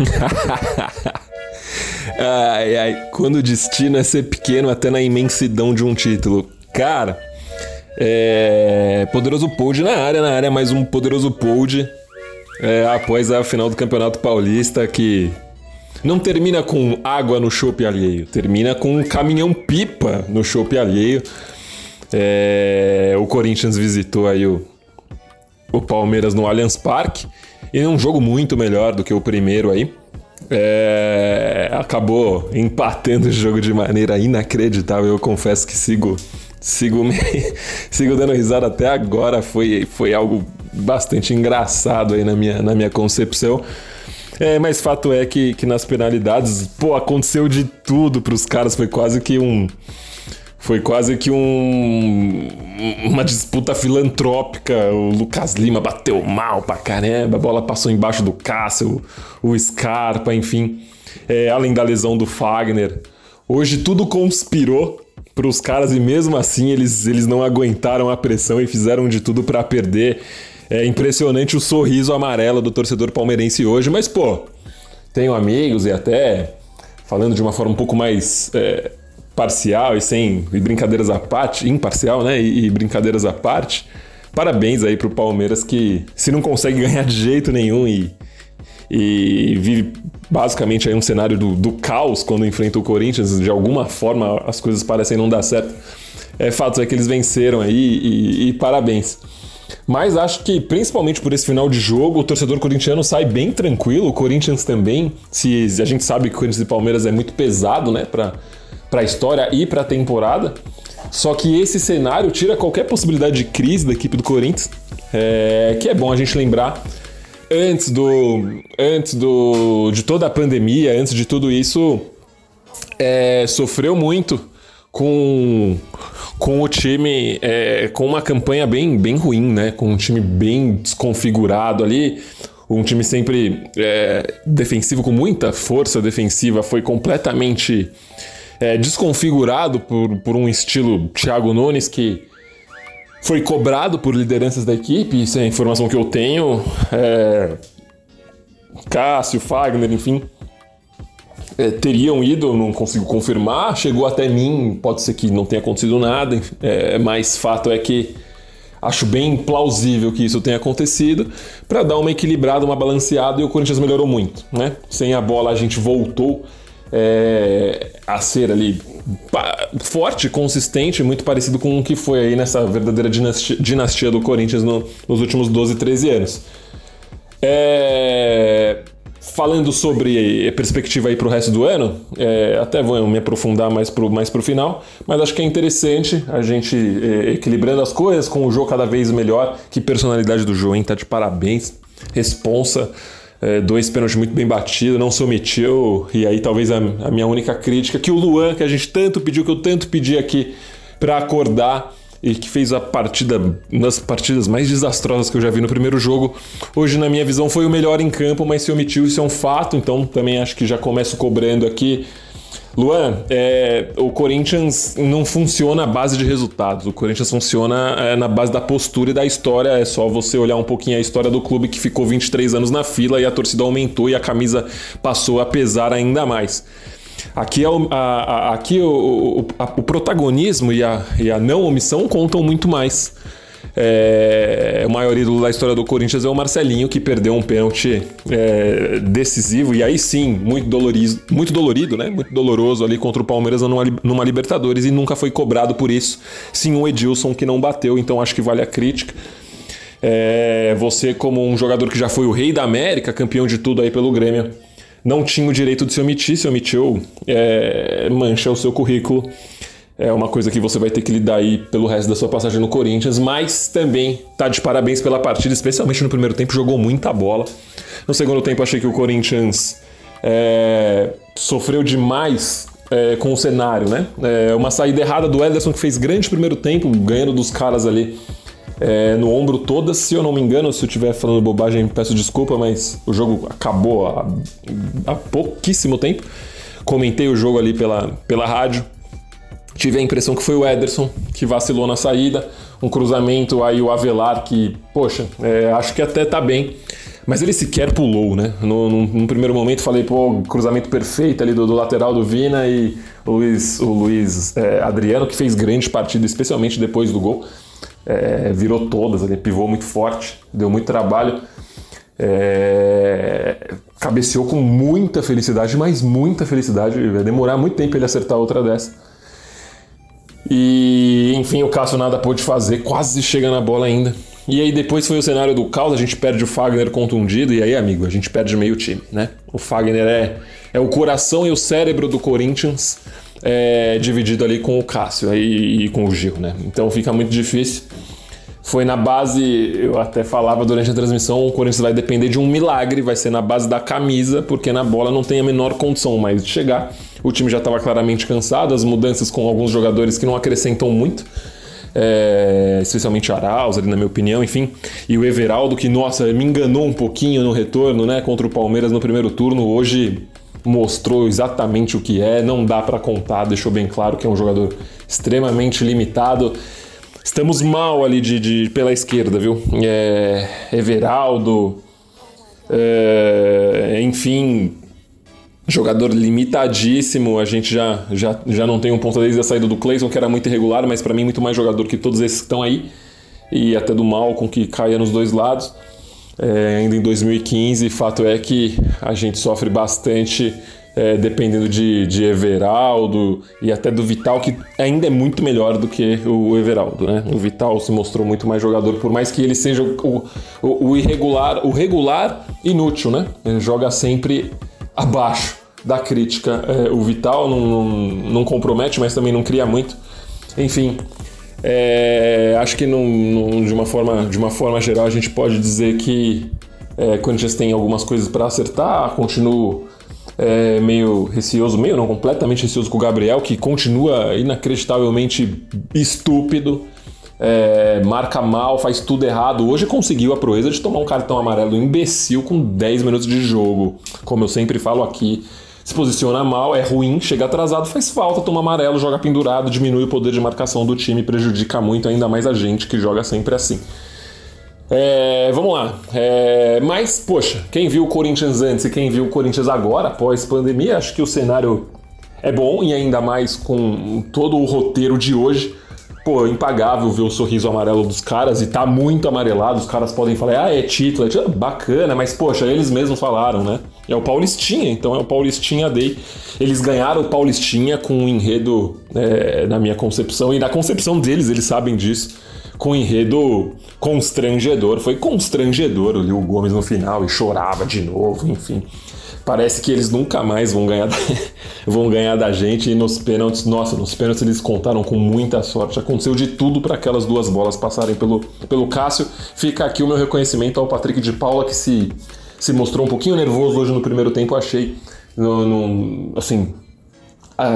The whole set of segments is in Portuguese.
ai, ai, quando o destino é ser pequeno até na imensidão de um título. Cara, é... Poderoso Pod na área, na área mais um Poderoso Pod é, após a final do Campeonato Paulista que não termina com água no chope alheio, termina com um caminhão-pipa no chope alheio. É, o Corinthians visitou aí o, o Palmeiras no Allianz Parque e num jogo muito melhor do que o primeiro aí. É, acabou empatando o jogo de maneira inacreditável. Eu confesso que sigo sigo me, sigo dando risada até agora. Foi, foi algo bastante engraçado aí na minha, na minha concepção. É, mas fato é que, que nas penalidades, pô, aconteceu de tudo para os caras. Foi quase que um foi quase que um, uma disputa filantrópica. O Lucas Lima bateu mal pra caramba, a bola passou embaixo do Cássio, o, Scarpa, enfim. É, além da lesão do Fagner. Hoje tudo conspirou para os caras e mesmo assim eles, eles não aguentaram a pressão e fizeram de tudo para perder. É impressionante o sorriso amarelo do torcedor palmeirense hoje, mas pô, tenho amigos e até falando de uma forma um pouco mais é, parcial e sem e brincadeiras à parte, imparcial, né? E, e brincadeiras à parte. Parabéns aí pro Palmeiras que se não consegue ganhar de jeito nenhum e, e vive basicamente aí um cenário do, do caos quando enfrenta o Corinthians, de alguma forma as coisas parecem não dar certo. É fato é que eles venceram aí e, e parabéns. Mas acho que, principalmente por esse final de jogo, o torcedor corintiano sai bem tranquilo, o Corinthians também. Se a gente sabe que o Corinthians e Palmeiras é muito pesado, né, para para a história e para a temporada. Só que esse cenário tira qualquer possibilidade de crise da equipe do Corinthians, é, que é bom a gente lembrar. Antes do, antes do, de toda a pandemia, antes de tudo isso, é, sofreu muito com, com o time, é, com uma campanha bem, bem ruim, né? Com um time bem desconfigurado ali um time sempre é, defensivo, com muita força defensiva, foi completamente é, desconfigurado por, por um estilo Thiago Nunes que foi cobrado por lideranças da equipe, isso é a informação que eu tenho. É, Cássio, Fagner, enfim, é, teriam ido, não consigo confirmar. Chegou até mim, pode ser que não tenha acontecido nada, é, mas fato é que acho bem plausível que isso tenha acontecido para dar uma equilibrada, uma balanceada e o Corinthians melhorou muito, né? Sem a bola a gente voltou é, a ser ali forte, consistente, muito parecido com o que foi aí nessa verdadeira dinastia, dinastia do Corinthians no, nos últimos 12, 13 anos. É, falando sobre perspectiva aí para o resto do ano, é, até vou me aprofundar mais para mais o final, mas acho que é interessante a gente é, equilibrando as coisas com o jogo cada vez melhor. Que personalidade do João, hein? Tá de parabéns. Responsa é, dois pênaltis muito bem batidos, não se omitiu. E aí talvez a, a, minha única crítica, que o Luan, que a gente tanto pediu, que eu tanto pedi aqui para acordar e que fez a partida, uma das partidas mais desastrosas que eu já vi no primeiro jogo. Hoje, na minha visão, foi o melhor em campo, mas se omitiu, isso é um fato, então também acho que já começo cobrando aqui Luan, é, o Corinthians não funciona à base de resultados. O Corinthians funciona é, na base da postura e da história. É só você olhar um pouquinho a história do clube que ficou 23 anos na fila e a torcida aumentou e a camisa passou a pesar ainda mais. Aqui, é o, a, a, aqui o, o, a, o protagonismo e a, e a não omissão contam muito mais. É, o maior ídolo da história do Corinthians é o Marcelinho, que perdeu um pênalti é, decisivo e aí sim, muito dolorido, muito dolorido, né? Muito doloroso ali contra o Palmeiras numa, numa Libertadores e nunca foi cobrado por isso. Sim, o Edilson que não bateu, então acho que vale a crítica. É, você, como um jogador que já foi o rei da América, campeão de tudo aí pelo Grêmio, não tinha o direito de se omitir, se omitiu, é, mancha o seu currículo é uma coisa que você vai ter que lidar aí pelo resto da sua passagem no Corinthians, mas também tá de parabéns pela partida, especialmente no primeiro tempo, jogou muita bola. No segundo tempo, achei que o Corinthians é, sofreu demais é, com o cenário, né? É, uma saída errada do Ederson, que fez grande primeiro tempo, ganhando dos caras ali é, no ombro todas. Se eu não me engano, se eu estiver falando bobagem, peço desculpa, mas o jogo acabou há, há pouquíssimo tempo. Comentei o jogo ali pela, pela rádio. Tive a impressão que foi o Ederson que vacilou na saída. Um cruzamento aí, o Avelar, que, poxa, é, acho que até tá bem. Mas ele sequer pulou, né? No, num, num primeiro momento falei, pô, cruzamento perfeito ali do, do lateral do Vina e o Luiz, o Luiz é, Adriano, que fez grande partida, especialmente depois do gol. É, virou todas, ele pivou muito forte, deu muito trabalho. É, cabeceou com muita felicidade, mas muita felicidade. Vai demorar muito tempo ele acertar outra dessa. E enfim, o Cássio nada pôde fazer, quase chega na bola ainda. E aí depois foi o cenário do caos, a gente perde o Fagner contundido, e aí, amigo, a gente perde meio time, né? O Fagner é, é o coração e o cérebro do Corinthians, é, dividido ali com o Cássio aí, e com o Gil, né? Então fica muito difícil. Foi na base, eu até falava durante a transmissão, o Corinthians vai depender de um milagre, vai ser na base da camisa, porque na bola não tem a menor condição mais de chegar. O time já estava claramente cansado, as mudanças com alguns jogadores que não acrescentam muito é, especialmente Arauz, ali na minha opinião, enfim. E o Everaldo, que, nossa, me enganou um pouquinho no retorno, né, contra o Palmeiras no primeiro turno, hoje mostrou exatamente o que é, não dá para contar, deixou bem claro que é um jogador extremamente limitado. Estamos mal ali de, de pela esquerda, viu? É, Everaldo, é, enfim, Jogador limitadíssimo, a gente já, já, já não tem um ponta desde a saída do Clayson, que era muito irregular, mas para mim muito mais jogador que todos esses que estão aí, e até do Malcom, que caia nos dois lados. É, ainda em 2015, fato é que a gente sofre bastante é, dependendo de, de Everaldo e até do Vital, que ainda é muito melhor do que o Everaldo, né? O Vital se mostrou muito mais jogador, por mais que ele seja o, o, o irregular, o regular inútil, né? Ele joga sempre abaixo da crítica. É, o Vital não, não, não, compromete, mas também não cria muito. Enfim, é, acho que de, uma forma, de uma forma geral a gente pode dizer que é, Corinthians tem algumas coisas para acertar. Continuo é, meio receoso, meio não, completamente receoso com o Gabriel, que continua inacreditavelmente estúpido. É, marca mal, faz tudo errado. Hoje conseguiu a proeza de tomar um cartão amarelo imbecil com 10 minutos de jogo. Como eu sempre falo aqui, se posiciona mal, é ruim, chega atrasado, faz falta, toma amarelo, joga pendurado, diminui o poder de marcação do time, prejudica muito ainda mais a gente que joga sempre assim. É, vamos lá. É, mas, poxa, quem viu o Corinthians antes e quem viu o Corinthians agora, após pandemia, acho que o cenário é bom e ainda mais com todo o roteiro de hoje pô, impagável ver o sorriso amarelo dos caras e tá muito amarelado. Os caras podem falar, ah, é título, é título. bacana, mas poxa, eles mesmos falaram, né? É o Paulistinha, então é o Paulistinha Day. Eles ganharam o Paulistinha com um enredo, é, na minha concepção, e na concepção deles, eles sabem disso, com um enredo constrangedor. Foi constrangedor o Gomes no final e chorava de novo, enfim parece que eles nunca mais vão ganhar, da, vão ganhar da gente. E nos pênaltis, nossa, nos pênaltis eles contaram com muita sorte. Aconteceu de tudo para aquelas duas bolas passarem pelo, pelo Cássio. Fica aqui o meu reconhecimento ao Patrick de Paula, que se, se mostrou um pouquinho nervoso hoje no primeiro tempo, achei. No, no assim,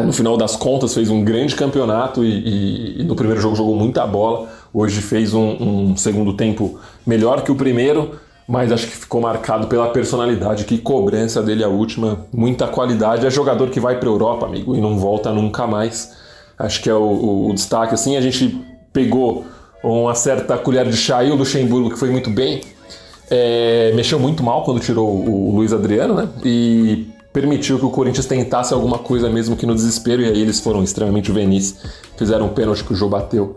no final das contas, fez um grande campeonato e, e, e, no primeiro jogo jogou muita bola. Hoje fez um, um segundo tempo melhor que o primeiro mas acho que ficou marcado pela personalidade, que cobrança dele a última, muita qualidade. É jogador que vai para Europa, amigo, e não volta nunca mais. Acho que é o, o, o, destaque. Assim, a gente pegou uma certa colher de chá e o Luxemburgo, que foi muito bem, é, mexeu muito mal quando tirou o, o Luiz Adriano, né? E permitiu que o Corinthians tentasse alguma coisa mesmo que no desespero, e aí eles foram extremamente juvenis, fizeram um pênalti que o Jô bateu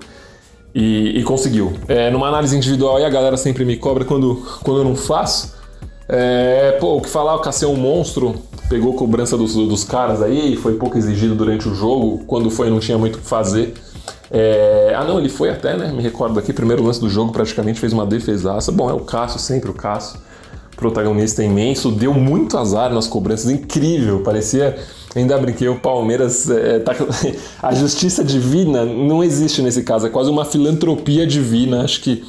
e, e conseguiu. É, numa análise individual, aí a galera sempre me cobra quando, quando eu não faço. É, pô, o que falar, o Cassio é um monstro, pegou cobrança dos, dos caras aí, foi pouco exigido durante o jogo, quando foi não tinha muito o que fazer. É, ah não, ele foi até, né? Me recordo aqui, primeiro lance do jogo, praticamente fez uma defesaça. Bom, é o Cássio, sempre o Cássio, protagonista imenso, deu muito azar nas cobranças, incrível, parecia Ainda brinquei, o Palmeiras. É, tá, a justiça divina não existe nesse caso, é quase uma filantropia divina. Acho que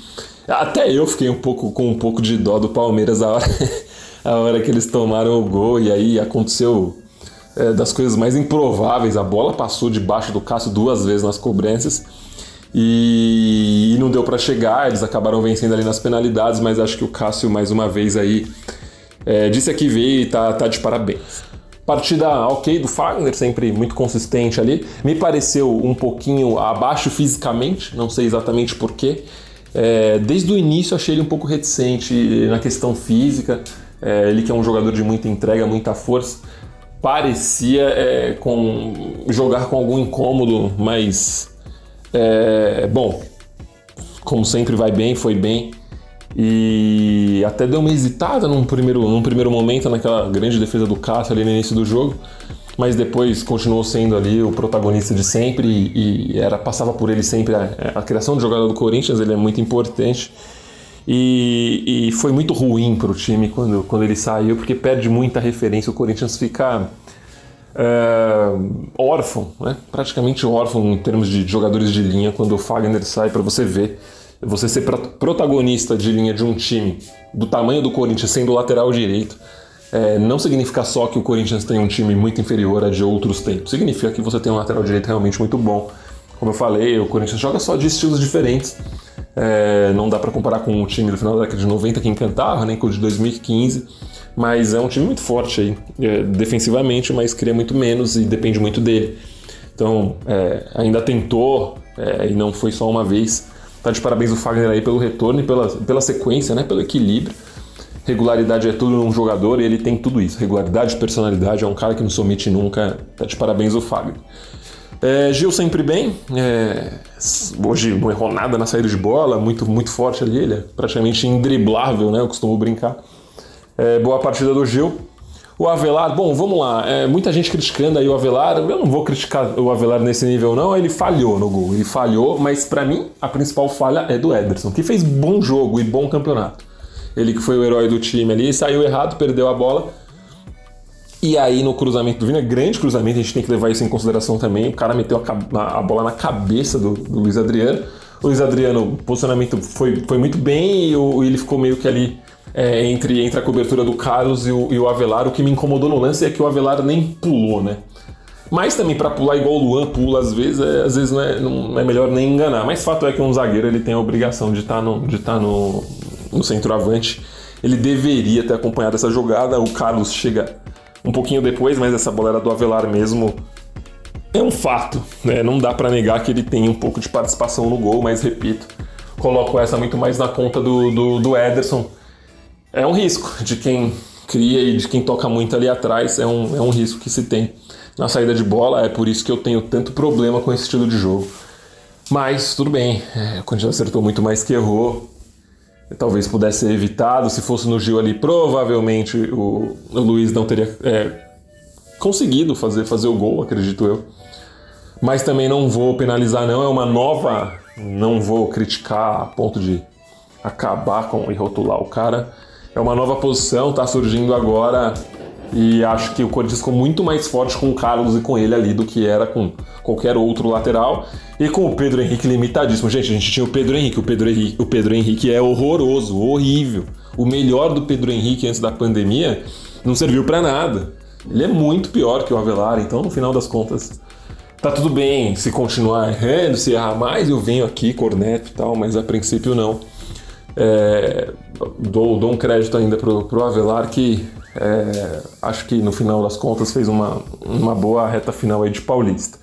até eu fiquei um pouco com um pouco de dó do Palmeiras a hora, a hora que eles tomaram o gol e aí aconteceu é, das coisas mais improváveis. A bola passou debaixo do Cássio duas vezes nas cobranças e, e não deu para chegar. Eles acabaram vencendo ali nas penalidades, mas acho que o Cássio mais uma vez aí é, disse aqui veio e tá, tá de parabéns. Partida ok do Fagner, sempre muito consistente ali. Me pareceu um pouquinho abaixo fisicamente, não sei exatamente porquê. É, desde o início achei ele um pouco reticente na questão física. É, ele que é um jogador de muita entrega, muita força, parecia é, com jogar com algum incômodo, mas é, bom, como sempre vai bem, foi bem. E até deu uma hesitada num primeiro, num primeiro momento naquela grande defesa do Cássio ali no início do jogo, mas depois continuou sendo ali o protagonista de sempre e, e era passava por ele sempre a, a criação de jogada do Corinthians, ele é muito importante. E, e foi muito ruim para o time quando, quando ele saiu, porque perde muita referência. O Corinthians fica é, órfão, né? praticamente órfão em termos de jogadores de linha quando o Fagner sai para você ver. Você ser protagonista de linha de um time do tamanho do Corinthians sendo lateral direito é, não significa só que o Corinthians tem um time muito inferior a de outros tempos. Significa que você tem um lateral direito realmente muito bom. Como eu falei, o Corinthians joga só de estilos diferentes. É, não dá para comparar com o time do final da década de 90 que encantava, nem com o de 2015, mas é um time muito forte aí, é, defensivamente, mas cria muito menos e depende muito dele. Então, é, ainda tentou, é, e não foi só uma vez. Tá de parabéns o Fagner aí pelo retorno e pela, pela sequência, né, pelo equilíbrio. Regularidade é tudo num jogador e ele tem tudo isso. Regularidade, personalidade, é um cara que não se omite nunca. Tá de parabéns o Fagner. É, Gil sempre bem, é, hoje não errou nada na saída de bola, muito, muito forte ali, ele é praticamente indriblável, né? Eu costumo brincar. É, boa partida do Gil. O Avelar, bom, vamos lá. É, muita gente criticando aí o Avelar. Eu não vou criticar o Avelar nesse nível, não. Ele falhou no gol. Ele falhou, mas para mim a principal falha é do Ederson, que fez bom jogo e bom campeonato. Ele que foi o herói do time ali, saiu errado, perdeu a bola e aí no cruzamento do Vina, grande cruzamento, a gente tem que levar isso em consideração também. O cara meteu a, a bola na cabeça do, do, Luiz Adriano. O Luiz Adriano, o posicionamento foi, foi muito bem e o, ele ficou meio que ali é, entre, entre a cobertura do Carlos e o, e o Avelar. O que me incomodou no lance é que o Avelar nem pulou, né? Mas também para pular igual o Luan pula às vezes, é, às vezes não é, não é melhor nem enganar. Mas fato é que um zagueiro ele tem a obrigação de estar tá no, de tá no, no centroavante. Ele deveria ter acompanhado essa jogada. O Carlos chega um pouquinho depois, mas essa bola era do Avelar mesmo. É um fato, né? Não dá para negar que ele tem um pouco de participação no gol, mas repito, coloco essa muito mais na conta do, do, do Ederson. É um risco de quem cria e de quem toca muito ali atrás, é um, é um risco que se tem na saída de bola, é por isso que eu tenho tanto problema com esse estilo de jogo. Mas tudo bem, é, já acertou muito mais que errou, talvez pudesse ser evitado. Se fosse no Gil ali, provavelmente o, o Luiz não teria é, conseguido fazer, fazer o gol, acredito eu. Mas também não vou penalizar, não. É uma nova. Não vou criticar a ponto de acabar com e rotular o cara. É uma nova posição, tá surgindo agora. E acho que o Corinthians ficou muito mais forte com o Carlos e com ele ali do que era com qualquer outro lateral. E com o Pedro Henrique limitadíssimo. Gente, a gente tinha o Pedro Henrique. O Pedro Henrique, o Pedro Henrique é horroroso, horrível. O melhor do Pedro Henrique antes da pandemia não serviu para nada. Ele é muito pior que o Avelar, então no final das contas tá tudo bem se continuar errando, se errar mais, eu venho aqui, corneto e tal, mas a princípio não. É, dou, dou um crédito ainda pro, pro Avelar que é, acho que no final das contas fez uma, uma boa reta final aí de Paulista.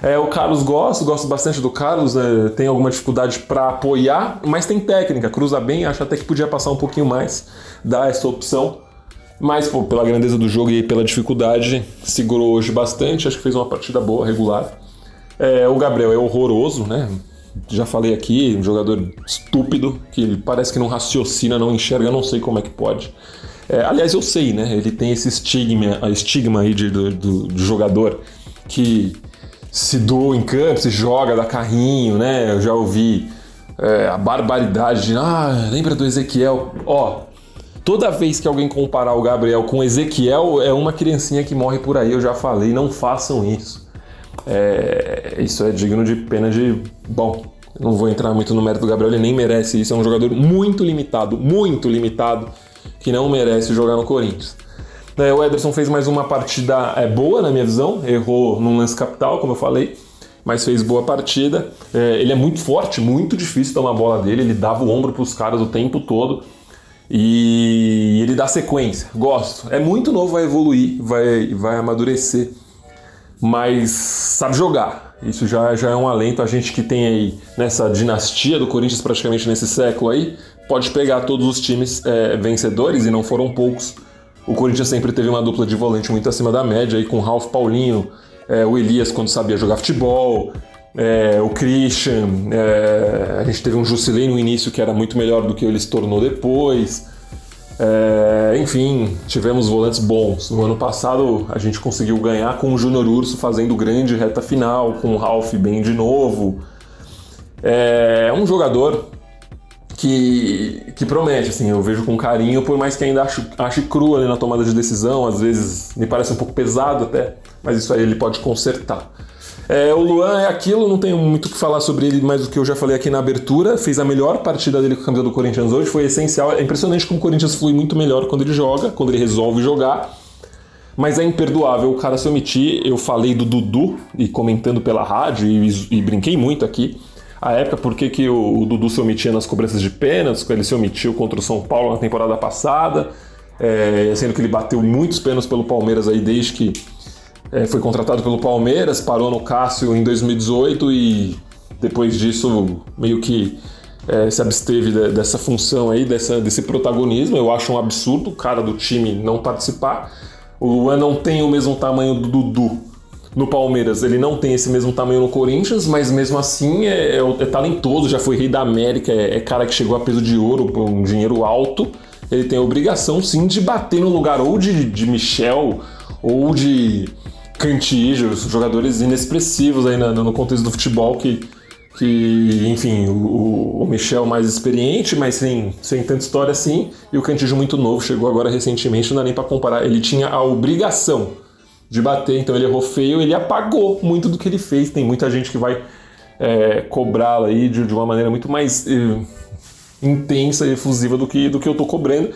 É, o Carlos gosto, gosto bastante do Carlos, é, tem alguma dificuldade para apoiar, mas tem técnica, cruza bem, acho até que podia passar um pouquinho mais, dar essa opção. Mas pô, pela grandeza do jogo e pela dificuldade, segurou hoje bastante, acho que fez uma partida boa, regular. É, o Gabriel é horroroso, né? Já falei aqui, um jogador estúpido, que parece que não raciocina, não enxerga, não sei como é que pode. É, aliás, eu sei, né? Ele tem esse estigma, a estigma aí de, do, do, do jogador que se doa em campo, se joga, dá carrinho, né? Eu já ouvi é, a barbaridade de, ah, lembra do Ezequiel? Ó, toda vez que alguém comparar o Gabriel com Ezequiel, é uma criancinha que morre por aí, eu já falei, não façam isso. É, isso é digno de pena de. Bom, não vou entrar muito no mérito do Gabriel, ele nem merece isso, é um jogador muito limitado, muito limitado que não merece jogar no Corinthians. É, o Ederson fez mais uma partida é, boa, na minha visão, errou num lance capital, como eu falei, mas fez boa partida. É, ele é muito forte, muito difícil tomar a bola dele, ele dava o ombro para os caras o tempo todo e ele dá sequência. Gosto. É muito novo, vai evoluir, vai, vai amadurecer. Mas sabe jogar. Isso já, já é um alento. A gente que tem aí nessa dinastia do Corinthians praticamente nesse século aí, pode pegar todos os times é, vencedores, e não foram poucos. O Corinthians sempre teve uma dupla de volante muito acima da média, aí com o Paulinho, é, o Elias quando sabia jogar futebol, é, o Christian, é, a gente teve um Jusilei no início que era muito melhor do que ele se tornou depois. É, enfim, tivemos volantes bons. No ano passado a gente conseguiu ganhar com o Júnior Urso fazendo grande reta final, com o Ralph bem de novo. É um jogador que, que promete, assim, eu vejo com carinho, por mais que ainda ache, ache cru ali na tomada de decisão, às vezes me parece um pouco pesado até, mas isso aí ele pode consertar. É, o Luan é aquilo, não tenho muito o que falar sobre ele, mais do que eu já falei aqui na abertura. Fez a melhor partida dele com a camisa do Corinthians hoje, foi essencial. É impressionante como o Corinthians flui muito melhor quando ele joga, quando ele resolve jogar. Mas é imperdoável o cara se omitir. Eu falei do Dudu, e comentando pela rádio, e, e brinquei muito aqui. A época, por que, que o, o, Dudu se omitia nas cobranças de pênaltis, ele se omitiu contra o São Paulo na temporada passada, é, sendo que ele bateu muitos pênaltis pelo Palmeiras aí desde que é, foi contratado pelo Palmeiras, parou no Cássio em 2018 e depois disso meio que é, se absteve de, dessa função aí, dessa, desse protagonismo. Eu acho um absurdo o cara do time não participar. O Luan não tem o mesmo tamanho do Dudu no Palmeiras, ele não tem esse mesmo tamanho no Corinthians, mas mesmo assim é, é, é talentoso, já foi rei da América, é, é, cara que chegou a peso de ouro, um dinheiro alto. Ele tem a obrigação sim de bater no lugar ou de, de Michel ou de Cantillo, jogadores inexpressivos aí no, no contexto do futebol que, que enfim, o, o, Michel mais experiente, mas sem, sem tanta história assim, e o Cantillo muito novo, chegou agora recentemente, não dá nem para comparar. Ele tinha a obrigação de bater, então ele errou feio, ele apagou muito do que ele fez. Tem muita gente que vai é, cobrá-lo aí de, de, uma maneira muito mais é, intensa e efusiva do que, do que eu tô cobrando.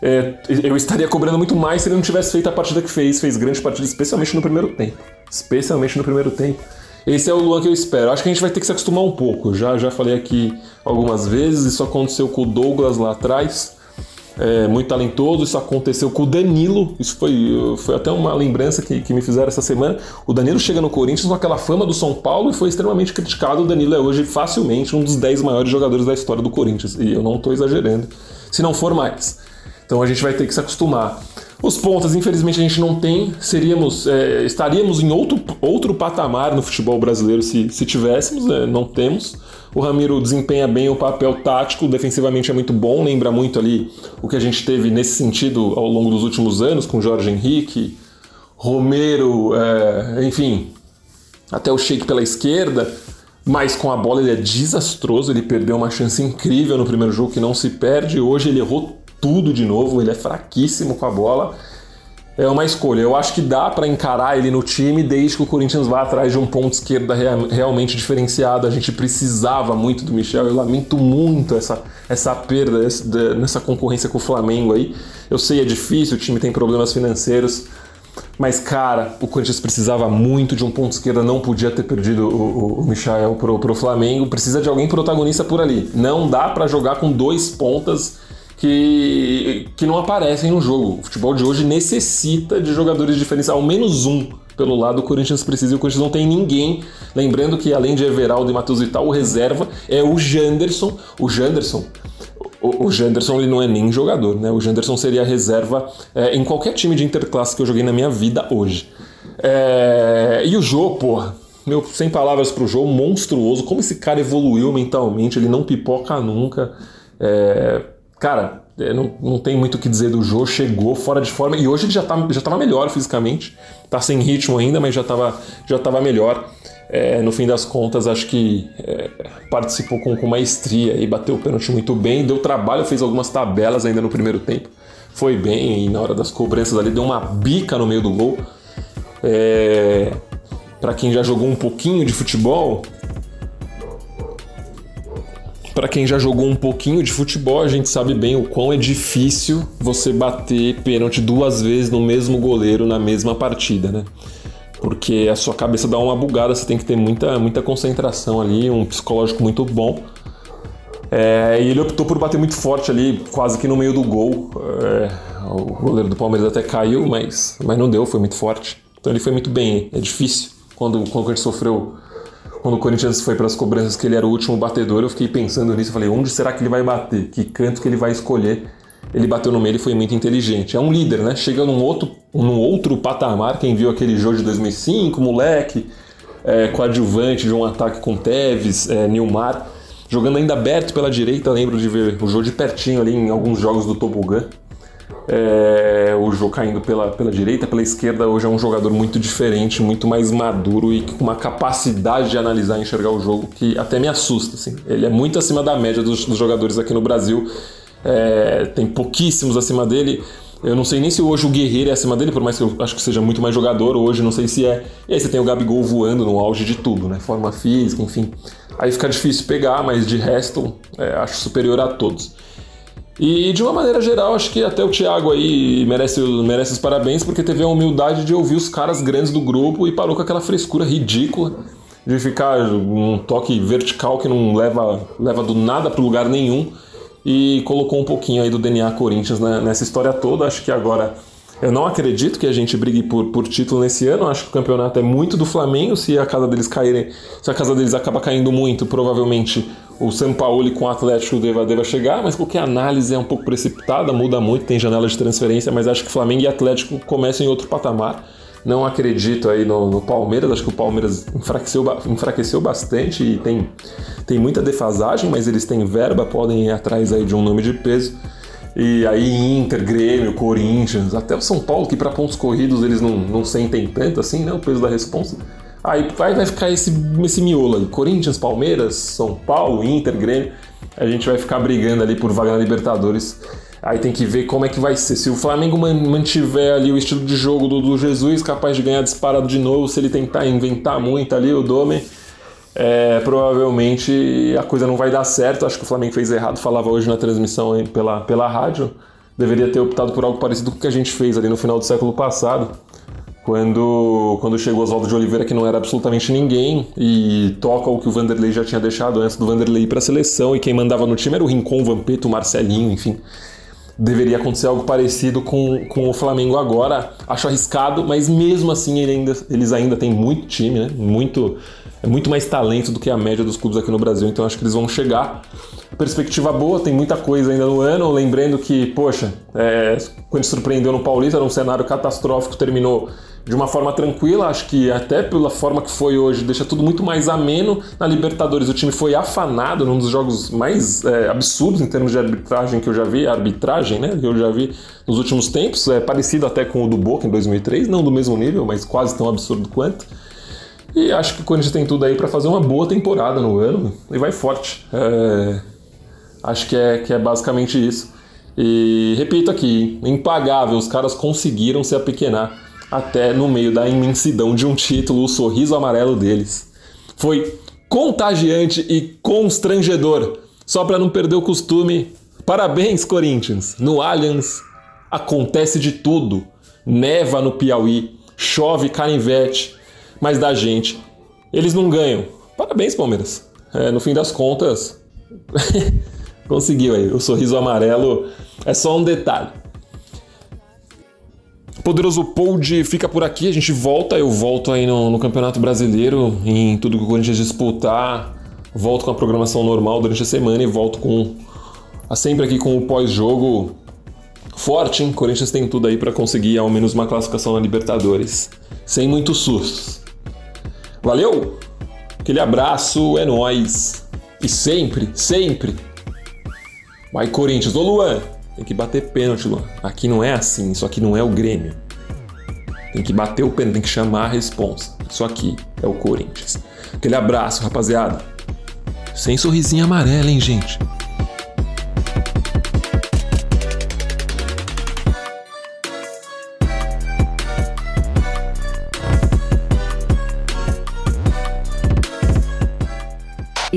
É, eu estaria cobrando muito mais se ele não tivesse feito a partida que fez. Fez grande partida, especialmente no primeiro tempo. Especialmente no primeiro tempo. Esse é o Luan que eu espero. Acho que a gente vai ter que se acostumar um pouco. Já, já falei aqui algumas vezes, isso aconteceu com o Douglas lá atrás. É, muito talentoso, isso aconteceu com o Danilo. Isso foi, foi até uma lembrança que, que me fizeram essa semana. O Danilo chega no Corinthians com aquela fama do São Paulo e foi extremamente criticado. O Danilo é hoje facilmente um dos 10 maiores jogadores da história do Corinthians. E eu não estou exagerando, se não for mais. Então a gente vai ter que se acostumar. Os pontas, infelizmente, a gente não tem. Seríamos, é, estaríamos em outro, outro patamar no futebol brasileiro se, se tivéssemos, né? não temos. O Ramiro desempenha bem o papel tático, defensivamente é muito bom, lembra muito ali o que a gente teve nesse sentido ao longo dos últimos anos, com Jorge Henrique, Romero, é, enfim, até o Sheik pela esquerda. Mas com a bola ele é desastroso, ele perdeu uma chance incrível no primeiro jogo que não se perde. Hoje ele errou tudo de novo, ele é fraquíssimo com a bola. É uma escolha. Eu acho que dá para encarar ele no time desde que o Corinthians vá atrás de um ponto esquerda realmente diferenciado. A gente precisava muito do Michel. Eu lamento muito essa, essa perda nessa concorrência com o Flamengo aí. Eu sei, é difícil, o time tem problemas financeiros. Mas, cara, o Corinthians precisava muito de um ponto esquerda, não podia ter perdido o, o, Michel pro, pro Flamengo. Precisa de alguém protagonista por ali. Não dá para jogar com dois pontas que, que não aparecem no jogo. O futebol de hoje necessita de jogadores diferentes, ao menos um pelo lado o Corinthians precisa e o Corinthians não tem ninguém. Lembrando que além de Everaldo e Matheus Vital, o reserva é o Janderson. O Janderson. O, o Janderson ele não é nem jogador, né? O Janderson seria reserva é, em qualquer time de interclasse que eu joguei na minha vida hoje. É, e o Jô, porra, meu, sem palavras pro Jô, monstruoso. Como esse cara evoluiu mentalmente, ele não pipoca nunca. É, cara, é, não, não tem muito o que dizer do Jô, chegou fora de forma e hoje ele já, tá, já tava melhor fisicamente, tá sem ritmo ainda, mas já tava, já tava melhor. É, no fim das contas, acho que é, participou com, com maestria e bateu o pênalti muito bem, deu trabalho, fez algumas tabelas ainda no primeiro tempo, foi bem e na hora das cobranças ali deu uma bica no meio do gol. É, para quem já jogou um pouquinho de futebol, para quem já jogou um pouquinho de futebol, a gente sabe bem o quão é difícil você bater pênalti duas vezes no mesmo goleiro na mesma partida, né? Porque a sua cabeça dá uma bugada, você tem que ter muita, muita concentração ali, um psicológico muito bom. É, e ele optou por bater muito forte ali, quase que no meio do gol. É, o goleiro do Palmeiras até caiu, mas, mas não deu, foi muito forte. Então ele foi muito bem. É difícil. Quando, quando gente sofreu. Quando o Corinthians foi para as cobranças que ele era o último batedor, eu fiquei pensando nisso. Eu falei, onde será que ele vai bater? Que canto que ele vai escolher? Ele bateu no meio e foi muito inteligente. É um líder, né? Chega num outro, num outro patamar. Quem viu aquele jogo de 2005, moleque, é, coadjuvante de um ataque com Tevez, é, Nilmar, jogando ainda aberto pela direita. Lembro de ver o jogo de pertinho ali em alguns jogos do Tobogã. É, o jogo caindo pela, pela direita, pela esquerda, hoje é um jogador muito diferente, muito mais maduro e com uma capacidade de analisar e enxergar o jogo que até me assusta. Assim. Ele é muito acima da média dos, dos jogadores aqui no Brasil. É, tem pouquíssimos acima dele. Eu não sei nem se hoje o Guerreiro é acima dele, por mais que eu acho que seja muito mais jogador, hoje não sei se é. E aí você tem o Gabigol voando no auge de tudo, né? Forma física, enfim. Aí fica difícil pegar, mas de resto, é, acho superior a todos. E de uma maneira geral, acho que até o Thiago aí merece, merece os parabéns, porque teve a humildade de ouvir os caras grandes do grupo e parou com aquela frescura ridícula de ficar um toque vertical que não leva, leva do nada para lugar nenhum e colocou um pouquinho aí do DNA Corinthians nessa história toda. Acho que agora eu não acredito que a gente brigue por, por título nesse ano. Acho que o campeonato é muito do Flamengo. Se a casa deles caírem, se a casa deles acaba caindo muito, provavelmente o São Paulo com o Atlético deva, deva chegar, mas qualquer análise é um pouco precipitada, muda muito, tem janela de transferência, mas acho que Flamengo e Atlético começam em outro patamar. Não acredito aí no, no Palmeiras, acho que o Palmeiras enfraqueceu, enfraqueceu bastante e tem, tem muita defasagem, mas eles têm verba, podem ir atrás aí de um nome de peso. E aí Inter, Grêmio, Corinthians, até o São Paulo, que para pontos corridos eles não, não sentem tanto assim, né? O peso da responsa. Aí vai, vai ficar esse, esse miolo aí. Corinthians, Palmeiras, São Paulo, Inter, Grêmio. A gente vai ficar brigando ali por vaga na Libertadores. Aí tem que ver como é que vai ser. Se o Flamengo mantiver ali o estilo de jogo do, do Jesus, capaz de ganhar disparado de novo, se ele tentar inventar muito ali o Dome, é, provavelmente a coisa não vai dar certo. Acho que o Flamengo fez errado, falava hoje na transmissão pela, pela rádio. Deveria ter optado por algo parecido com o que a gente fez ali no final do século passado quando, quando chegou Oswaldo de Oliveira, que não era absolutamente ninguém, e toca o que o Vanderlei já tinha deixado antes do Vanderlei ir para a seleção, e quem mandava no time era o Rincon, o Vampeta, o Marcelinho, enfim. Deveria acontecer algo parecido com, com o Flamengo agora. Acho arriscado, mas mesmo assim ele ainda, eles ainda têm muito time, né? Muito, é muito mais talento do que a média dos clubes aqui no Brasil, então acho que eles vão chegar. Perspectiva boa, tem muita coisa ainda no ano. Lembrando que, poxa, é, quando surpreendeu no Paulista, era um cenário catastrófico, terminou de uma forma tranquila, acho que até pela forma que foi hoje, deixa tudo muito mais ameno. Na Libertadores o time foi afanado num dos jogos mais é, absurdos em termos de arbitragem que eu já vi, arbitragem, né, que eu já vi nos últimos tempos, é parecido até com o do Boca em 2003, não do mesmo nível, mas quase tão absurdo quanto. E acho que o Corinthians tem tudo aí para fazer uma boa temporada no ano e vai forte. É... Acho que é, que é basicamente isso. E repito aqui, impagável, os caras conseguiram se apequenar até no meio da imensidão de um título, o sorriso amarelo deles. Foi contagiante e constrangedor. Só para não perder o costume, parabéns, Corinthians! No Allianz acontece de tudo. Neva no Piauí, chove canivete, mas da gente, eles não ganham. Parabéns, Palmeiras. É, no fim das contas, conseguiu aí. O sorriso amarelo é só um detalhe. Poderoso Pod fica por aqui, a gente volta, eu volto aí no, no, Campeonato Brasileiro, em tudo que o Corinthians disputar, volto com a programação normal durante a semana e volto com sempre aqui com o pós-jogo forte, hein? Corinthians tem tudo aí para conseguir ao menos uma classificação na Libertadores, sem muitos sustos. Valeu? Aquele abraço, é nós. E sempre, sempre. Vai Corinthians, ô Luan! Tem que bater pênalti, Luan. Aqui não é assim, isso aqui não é o Grêmio. Tem que bater o pênalti, tem que chamar a responsa. Isso aqui é o Corinthians. Aquele abraço, rapaziada. Sem sorrisinho amarelo, hein, gente?